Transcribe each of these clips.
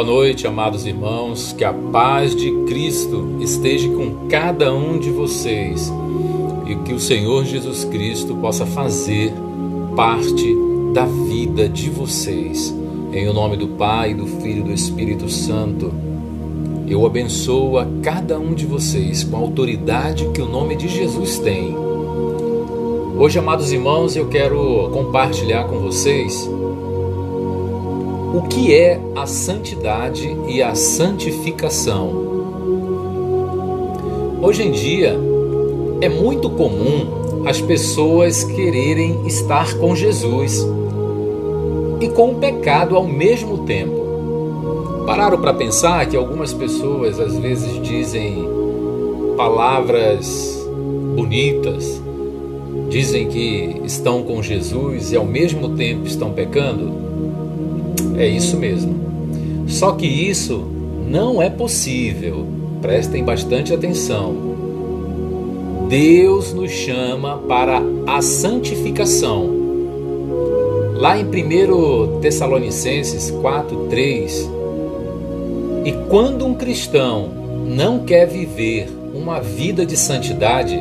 Boa noite, amados irmãos. Que a paz de Cristo esteja com cada um de vocês e que o Senhor Jesus Cristo possa fazer parte da vida de vocês. Em o nome do Pai, do Filho e do Espírito Santo, eu abençoo a cada um de vocês com a autoridade que o nome de Jesus tem. Hoje, amados irmãos, eu quero compartilhar com vocês o que é a santidade e a santificação. Hoje em dia, é muito comum as pessoas quererem estar com Jesus e com o pecado ao mesmo tempo. Pararam para pensar que algumas pessoas às vezes dizem palavras bonitas, dizem que estão com Jesus e ao mesmo tempo estão pecando? É isso mesmo. Só que isso não é possível. Prestem bastante atenção. Deus nos chama para a santificação. Lá em 1 Tessalonicenses 4:3, e quando um cristão não quer viver uma vida de santidade,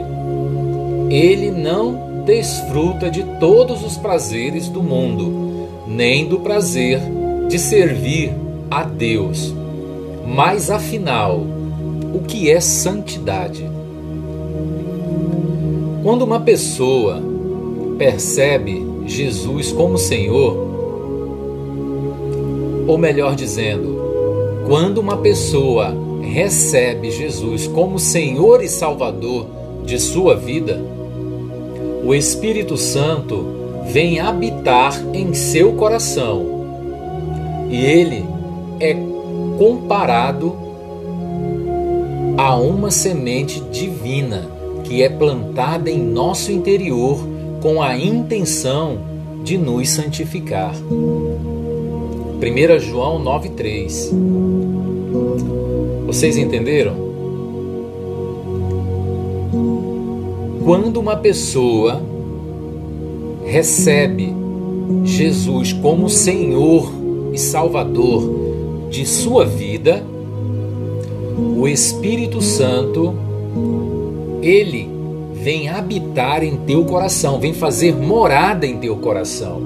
ele não desfruta de todos os prazeres do mundo, nem do prazer de servir a Deus. Mas afinal, o que é santidade? Quando uma pessoa percebe Jesus como Senhor, ou melhor dizendo, quando uma pessoa recebe Jesus como Senhor e Salvador de sua vida, o Espírito Santo vem habitar em seu coração e ele é comparado a uma semente divina que é plantada em nosso interior com a intenção de nos santificar. 1 João 9,3 Vocês entenderam? Quando uma pessoa recebe Jesus como Senhor Salvador de sua vida, o Espírito Santo, ele vem habitar em teu coração, vem fazer morada em teu coração.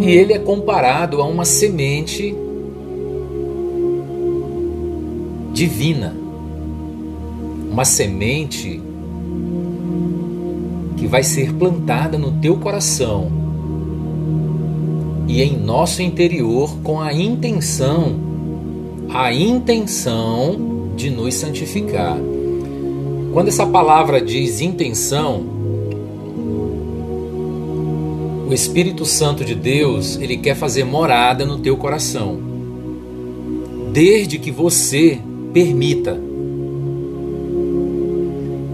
E ele é comparado a uma semente divina, uma semente que vai ser plantada no teu coração e em nosso interior com a intenção, a intenção de nos santificar. Quando essa palavra diz intenção, o Espírito Santo de Deus, ele quer fazer morada no teu coração. Desde que você permita.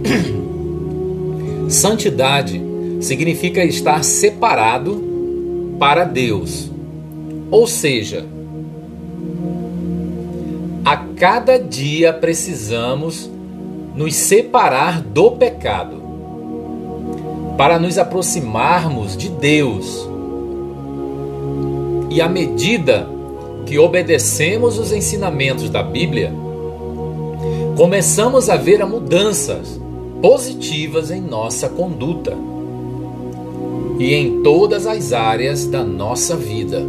Santidade significa estar separado para Deus. Ou seja, a cada dia precisamos nos separar do pecado para nos aproximarmos de Deus. E à medida que obedecemos os ensinamentos da Bíblia, começamos a ver mudanças positivas em nossa conduta e em todas as áreas da nossa vida.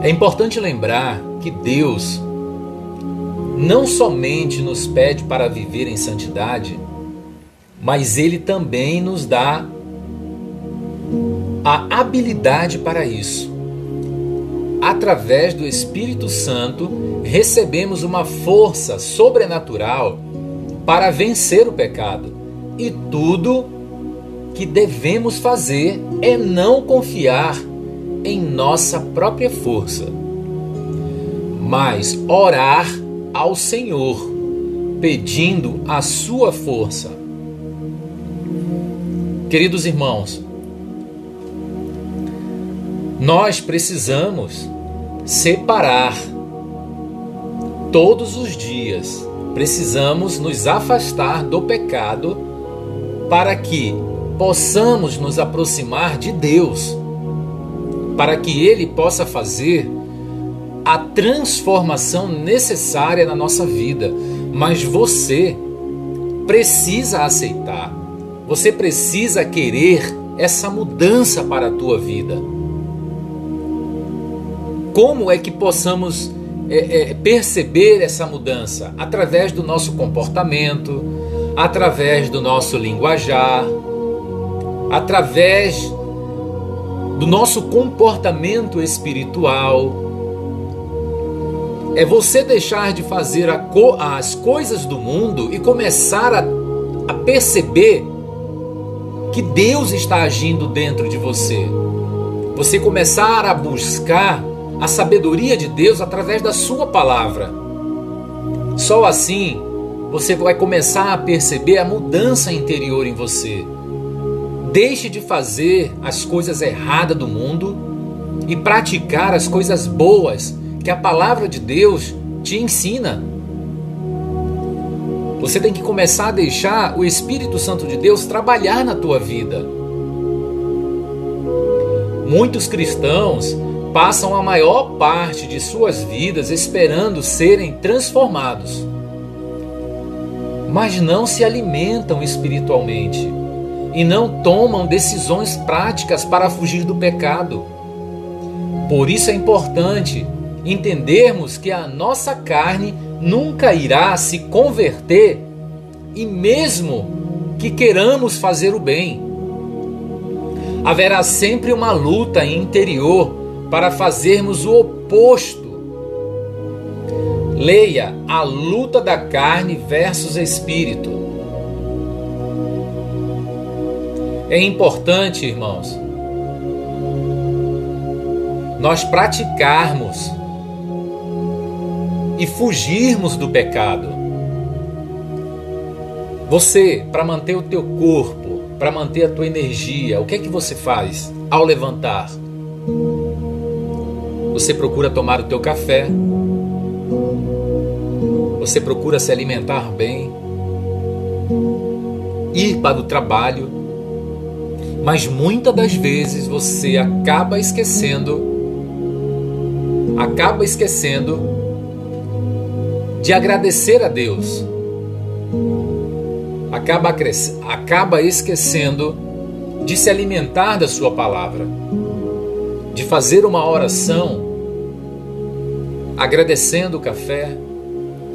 É importante lembrar que Deus não somente nos pede para viver em santidade, mas Ele também nos dá a habilidade para isso. Através do Espírito Santo, recebemos uma força sobrenatural para vencer o pecado e tudo que devemos fazer é não confiar em nossa própria força, mas orar ao Senhor, pedindo a sua força. Queridos irmãos, nós precisamos separar todos os dias, precisamos nos afastar do pecado para que possamos nos aproximar de Deus. para que Ele possa fazer a transformação necessária na nossa vida. Mas você precisa aceitar, você precisa querer essa mudança para a tua vida. Como é que possamos é, é, perceber essa mudança? Através do nosso comportamento, através do nosso linguajar, através do nosso comportamento espiritual. É você deixar de fazer co as coisas do mundo e começar a, a perceber que Deus está agindo dentro de você. Você começar a buscar a sabedoria de Deus através da Sua palavra. Só assim você vai começar a perceber a mudança interior em você. Deixe de fazer as coisas erradas do mundo e praticar as coisas boas que a palavra de Deus te ensina. Você tem que começar a deixar o Espírito Santo de Deus trabalhar na tua vida. Muitos cristãos passam a maior parte de suas vidas esperando serem transformados, mas não se alimentam espiritualmente e não tomam decisões práticas para fugir do pecado. Por isso é importante entendermos que a nossa carne nunca irá se converter e mesmo que queiramos fazer o bem. Haverá sempre uma luta interior para fazermos o oposto. Leia a luta da carne versus espírito. É importante, irmãos, nós praticarmos e fugirmos do pecado. Você, para manter o teu corpo, para manter a tua energia, o que é que você faz ao levantar? Você procura tomar o teu café. Você procura se alimentar bem. Ir para o trabalho mas muitas das vezes você acaba esquecendo, acaba esquecendo de agradecer a Deus, acaba, acaba esquecendo de se alimentar da Sua palavra, de fazer uma oração, agradecendo o café,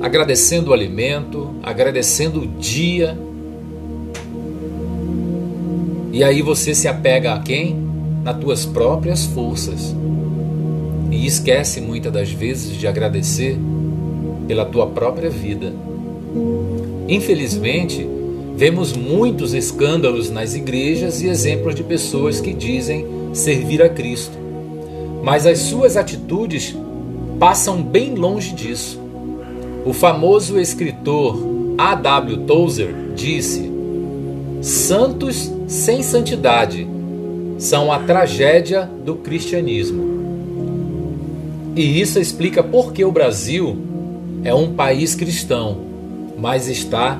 agradecendo o alimento, agradecendo o dia e aí você se apega a quem? Nas tuas próprias forças. E esquece muitas das vezes de agradecer pela tua própria vida. Infelizmente, vemos muitos escândalos nas igrejas e exemplos de pessoas que dizem servir a Cristo, mas as suas atitudes passam bem longe disso. O famoso escritor A.W. Tozer disse: Santos sem santidade são a tragédia do cristianismo. E isso explica por que o Brasil é um país cristão, mas está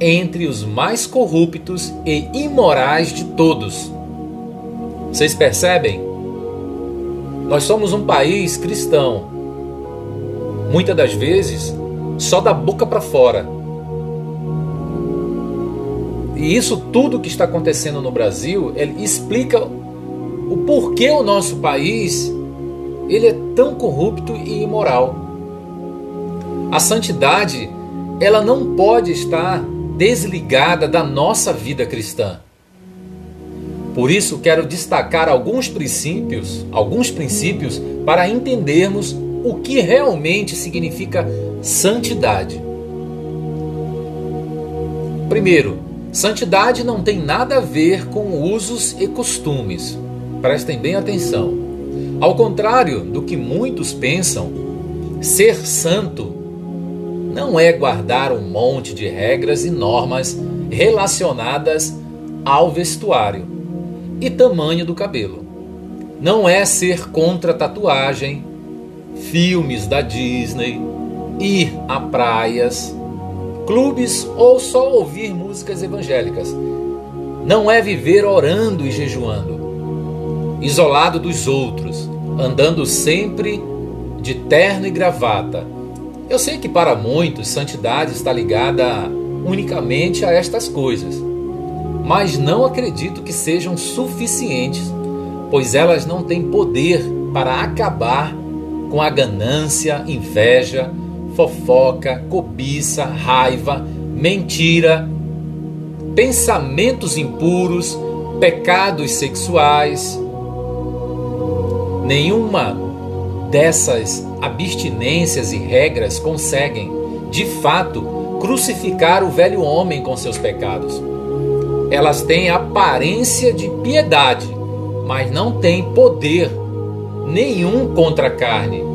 entre os mais corruptos e imorais de todos. Vocês percebem? Nós somos um país cristão. Muitas das vezes, só da boca para fora e isso tudo que está acontecendo no Brasil, explica o porquê o nosso país ele é tão corrupto e imoral. A santidade, ela não pode estar desligada da nossa vida cristã. Por isso quero destacar alguns princípios, alguns princípios para entendermos o que realmente significa santidade. Primeiro, Santidade não tem nada a ver com usos e costumes. Prestem bem atenção. Ao contrário do que muitos pensam, ser santo não é guardar um monte de regras e normas relacionadas ao vestuário e tamanho do cabelo. Não é ser contra tatuagem, filmes da Disney, ir a praias, clubes ou só ouvir músicas evangélicas. Não é viver orando e jejuando. isolado dos outros, andando sempre de terno e gravata. Eu sei que para muitos santidade está ligada unicamente a estas coisas, mas não acredito que sejam suficientes, pois elas não têm poder para acabar com a ganância, inveja, fofoca, cobiça, raiva, mentira, pensamentos impuros, pecados sexuais. Nenhuma dessas abstinências e regras conseguem, de fato, crucificar o velho homem com seus pecados. Elas têm aparência de piedade, mas não têm poder nenhum contra a carne.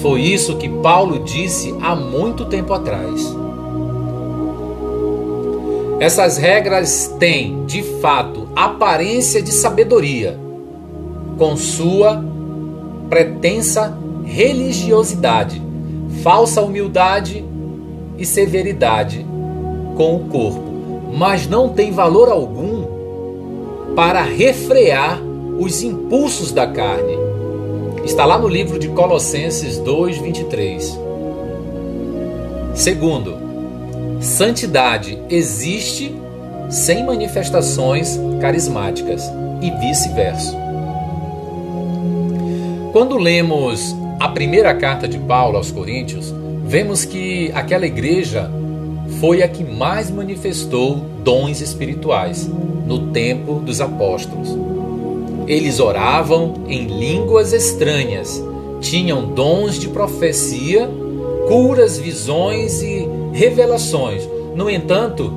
Foi isso que Paulo disse há muito tempo atrás. Essas regras têm, de fato, aparência de sabedoria, com sua pretensa religiosidade, falsa humildade e severidade com o corpo, mas não tem valor algum para refrear os impulsos da carne. Está lá no livro de Colossenses 2, 23. Segundo, Santidade existe sem manifestações carismáticas e vice-versa. Quando lemos a primeira carta de Paulo aos Coríntios, vemos que aquela igreja foi a que mais manifestou dons espirituais no tempo dos apóstolos. Eles oravam em línguas estranhas, tinham dons de profecia, curas, visões e revelações. No entanto,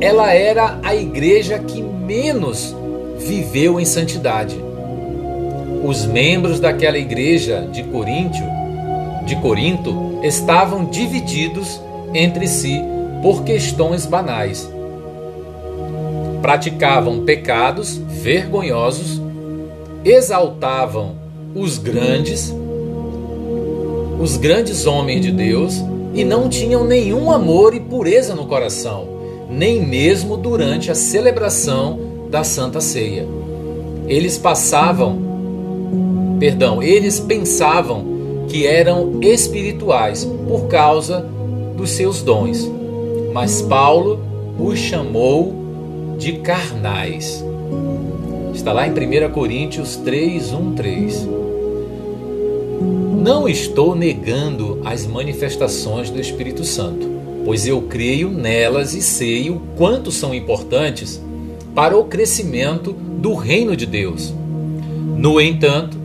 ela era a igreja que menos viveu em santidade. Os membros daquela igreja de Coríntio, de Corinto, estavam divididos entre si por questões banais. Praticavam pecados vergonhosos, exaltavam os grandes, os grandes homens de Deus e não tinham nenhum amor e pureza no coração, nem mesmo durante a celebração da Santa Ceia. Eles passavam, perdão, eles pensavam que eram espirituais por causa dos seus dons, mas Paulo os chamou de carnais. Está lá em 1 Coríntios 3, 1, 3. Não estou negando as manifestações do Espírito Santo, pois eu creio nelas e sei o quanto são importantes para o crescimento do reino de Deus. No entanto,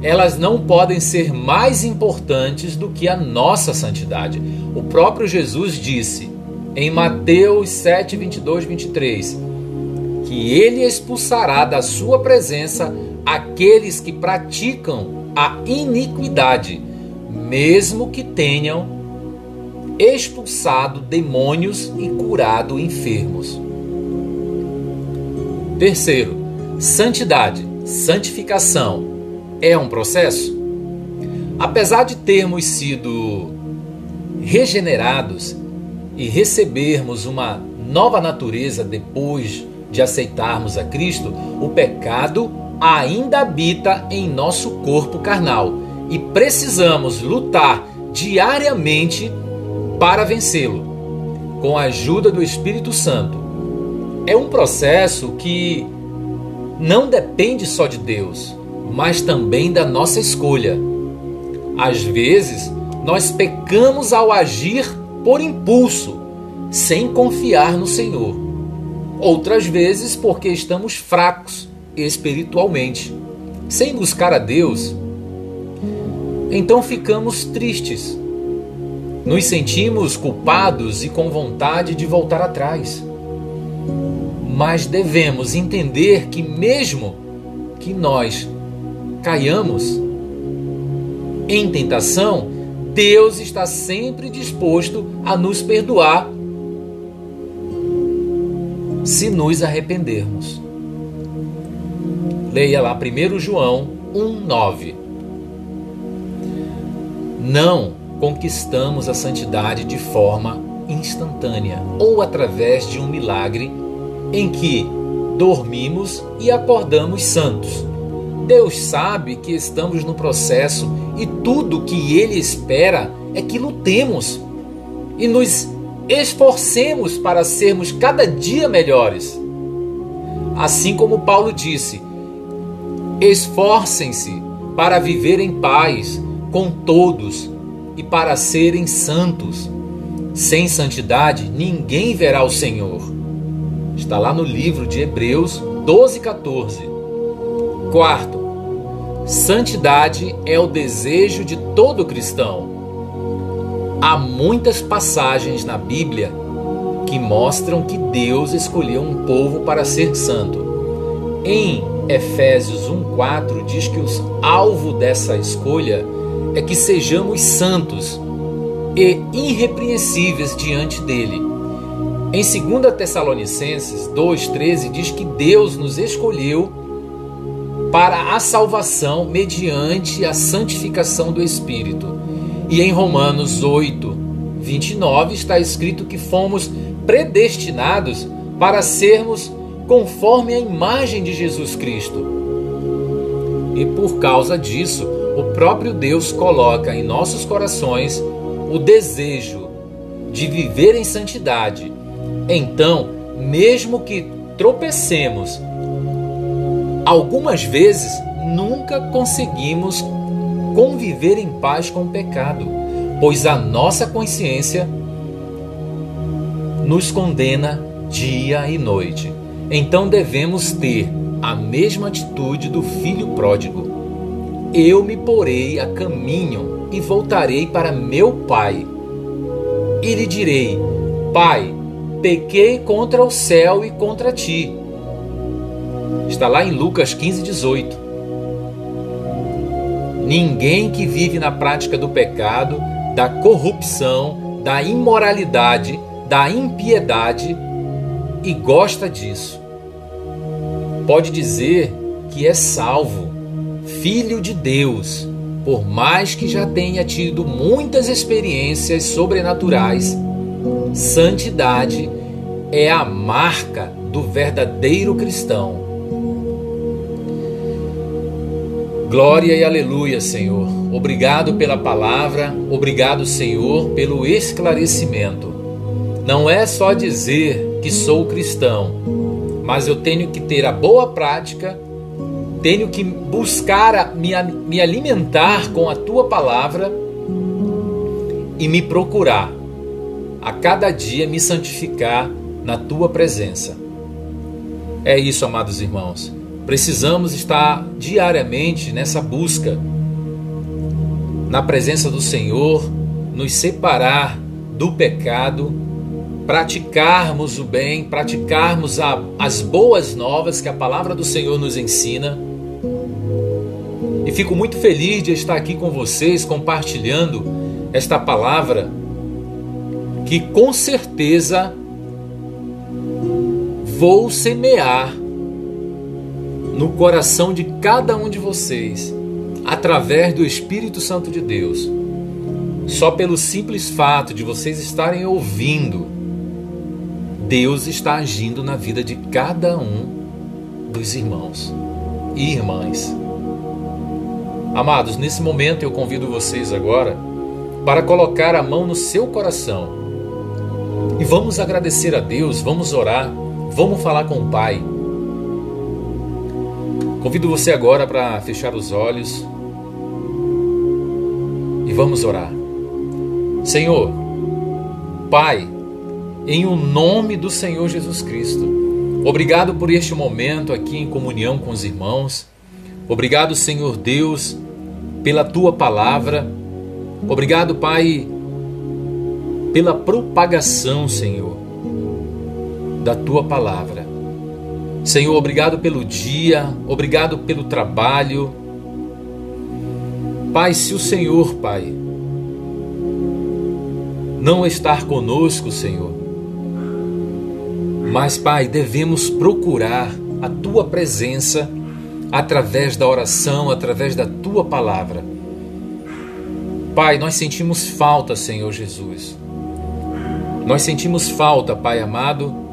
elas não podem ser mais importantes do que a nossa santidade. O próprio Jesus disse em Mateus 7, 22, 23 que ele expulsará da sua presença aqueles que praticam a iniquidade, mesmo que tenham expulsado demônios e curado enfermos. Terceiro, santidade, santificação é um processo? Apesar de termos sido regenerados e recebermos uma nova natureza depois de aceitarmos a Cristo, o pecado ainda habita em nosso corpo carnal e precisamos lutar diariamente para vencê-lo, com a ajuda do Espírito Santo. É um processo que não depende só de Deus, mas também da nossa escolha. Às vezes, nós pecamos ao agir por impulso, sem confiar no Senhor. Outras vezes, porque estamos fracos espiritualmente, sem buscar a Deus, então ficamos tristes. Nos sentimos culpados e com vontade de voltar atrás. Mas devemos entender que, mesmo que nós caiamos em tentação, Deus está sempre disposto a nos perdoar se nos arrependermos. Leia lá 1 João 1,9. Não conquistamos a santidade de forma instantânea ou através de um milagre em que dormimos e acordamos santos. Deus sabe que estamos no processo e tudo que Ele espera é que lutemos e nos esforcemos para sermos cada dia melhores. Assim como Paulo disse: esforcem-se para viver em paz com todos e para serem santos. Sem santidade, ninguém verá o Senhor. Está lá no livro de Hebreus 12, 14. Quarto, santidade é o desejo de todo cristão. Há muitas passagens na Bíblia que mostram que Deus escolheu um povo para ser santo. Em Efésios 1:4 diz que o alvo dessa escolha é que sejamos santos e irrepreensíveis diante dele. Em 2 Tessalonicenses 2,13 diz que Deus nos escolheu para a salvação mediante a santificação do Espírito. E em Romanos 8, 29 está escrito que fomos predestinados para sermos conforme a imagem de Jesus Cristo. E por causa disso, o próprio Deus coloca em nossos corações o desejo de viver em santidade. Então, mesmo que tropecemos, algumas vezes nunca conseguimos conviver em paz com o pecado, pois a nossa consciência nos condena dia e noite. Então devemos ter a mesma atitude do filho pródigo. Eu me porei a caminho e voltarei para meu pai. E lhe direi: Pai, pequei contra o céu e contra ti. Está lá em Lucas 15, 18. Ninguém que vive na prática do pecado, da corrupção, da imoralidade, da impiedade e gosta disso, pode dizer que é salvo, filho de Deus, por mais que já tenha tido muitas experiências sobrenaturais. Santidade é a marca do verdadeiro cristão. Glória e aleluia, Senhor. Obrigado pela palavra, obrigado, Senhor, pelo esclarecimento. Não é só dizer que sou cristão, mas eu tenho que ter a boa prática, tenho que buscar me, me alimentar com a tua palavra e me procurar a cada dia me santificar na tua presença. É isso, amados irmãos. Precisamos estar diariamente nessa busca, na presença do Senhor, nos separar do pecado, praticarmos o bem, praticarmos a, as boas novas que a palavra do Senhor nos ensina. E fico muito feliz de estar aqui com vocês compartilhando esta palavra que com certeza vou semear no coração de cada um de vocês, através do Espírito Santo de Deus. Só pelo simples fato de vocês estarem ouvindo, Deus está agindo na vida de cada um dos irmãos e irmãs. Amados, nesse momento eu convido vocês agora para colocar a mão no seu coração e vamos agradecer a Deus, vamos orar, vamos falar com o Pai Convido você agora para fechar os olhos e vamos orar. Senhor, Pai, em o nome do Senhor Jesus Cristo, obrigado por este momento aqui em comunhão com os irmãos. Obrigado, Senhor Deus, pela tua palavra. Obrigado, Pai, pela propagação, Senhor, da tua palavra. Senhor, obrigado pelo dia, obrigado pelo trabalho. Pai, se o Senhor, Pai, não estar conosco, Senhor, mas, Pai, devemos procurar a Tua presença através da oração, através da Tua palavra. Pai, nós sentimos falta, Senhor Jesus. Nós sentimos falta, Pai amado,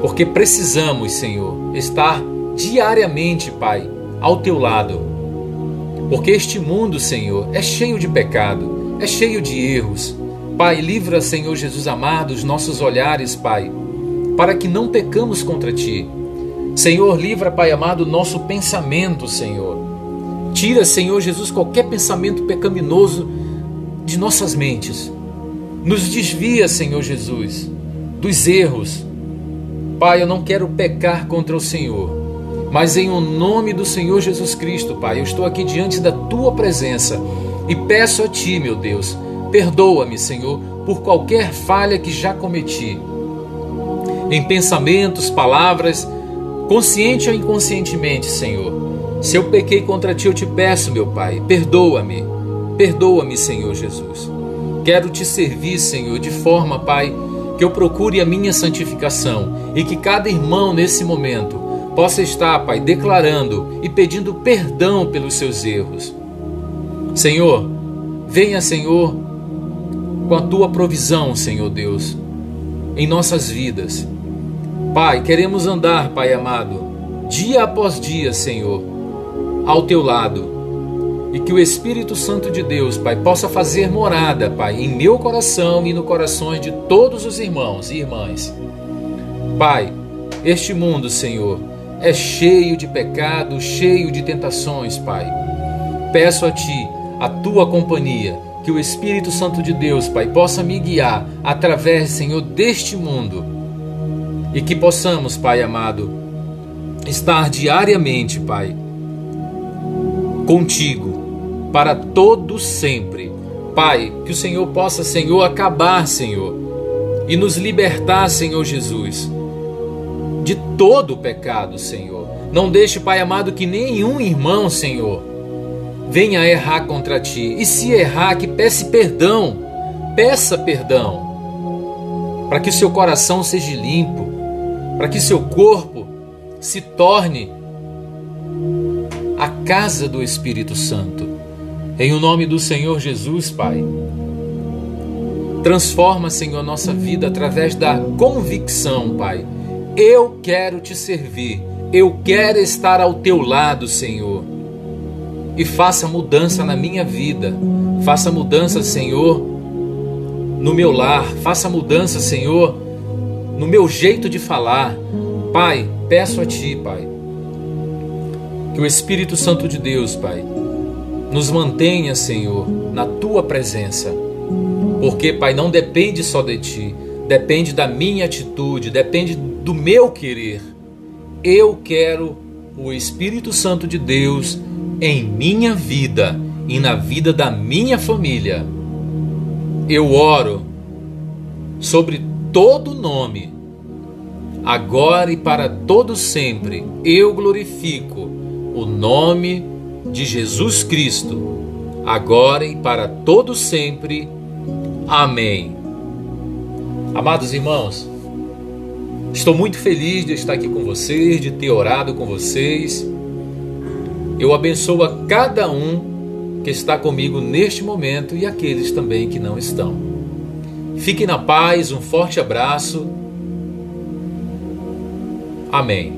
porque precisamos, Senhor, estar diariamente, Pai, ao teu lado. Porque este mundo, Senhor, é cheio de pecado, é cheio de erros. Pai, livra, Senhor Jesus amado, os nossos olhares, Pai, para que não pecamos contra ti. Senhor, livra, Pai amado, o nosso pensamento, Senhor. Tira, Senhor Jesus, qualquer pensamento pecaminoso de nossas mentes. Nos desvia, Senhor Jesus, dos erros. Pai, eu não quero pecar contra o Senhor. Mas em o nome do Senhor Jesus Cristo, Pai, eu estou aqui diante da tua presença e peço a ti, meu Deus, perdoa-me, Senhor, por qualquer falha que já cometi. Em pensamentos, palavras, consciente ou inconscientemente, Senhor. Se eu pequei contra ti, eu te peço, meu Pai, perdoa-me. Perdoa-me, Senhor Jesus. Quero te servir, Senhor, de forma, Pai, que eu procure a minha santificação e que cada irmão nesse momento possa estar, Pai, declarando e pedindo perdão pelos seus erros. Senhor, venha, Senhor, com a tua provisão, Senhor Deus, em nossas vidas. Pai, queremos andar, Pai amado, dia após dia, Senhor, ao teu lado. E que o Espírito Santo de Deus, Pai, possa fazer morada, Pai, em meu coração e no corações de todos os irmãos e irmãs. Pai, este mundo, Senhor, é cheio de pecado, cheio de tentações, Pai. Peço a Ti a Tua companhia, que o Espírito Santo de Deus, Pai, possa me guiar através, Senhor, deste mundo e que possamos, Pai amado, estar diariamente, Pai, contigo para todo sempre. Pai, que o Senhor possa, Senhor, acabar, Senhor, e nos libertar, Senhor Jesus de todo o pecado, Senhor. Não deixe, Pai amado, que nenhum irmão, Senhor, venha errar contra ti. E se errar, que peça perdão. Peça perdão. Para que seu coração seja limpo, para que seu corpo se torne a casa do Espírito Santo. Em o nome do Senhor Jesus, Pai. Transforma, Senhor, nossa vida através da convicção, Pai, eu quero te servir. Eu quero estar ao teu lado, Senhor. E faça mudança na minha vida. Faça mudança, Senhor, no meu lar. Faça mudança, Senhor, no meu jeito de falar. Pai, peço a Ti, Pai, que o Espírito Santo de Deus, Pai, nos mantenha, Senhor, na Tua presença. Porque, Pai, não depende só de Ti, depende da minha atitude, depende do meu querer. Eu quero o Espírito Santo de Deus em minha vida e na vida da minha família. Eu oro sobre todo nome, agora e para todo sempre. Eu glorifico o nome de Jesus Cristo, agora e para todo sempre. Amém. Amados irmãos, Estou muito feliz de estar aqui com vocês, de ter orado com vocês. Eu abençoo a cada um que está comigo neste momento e aqueles também que não estão. Fiquem na paz, um forte abraço. Amém.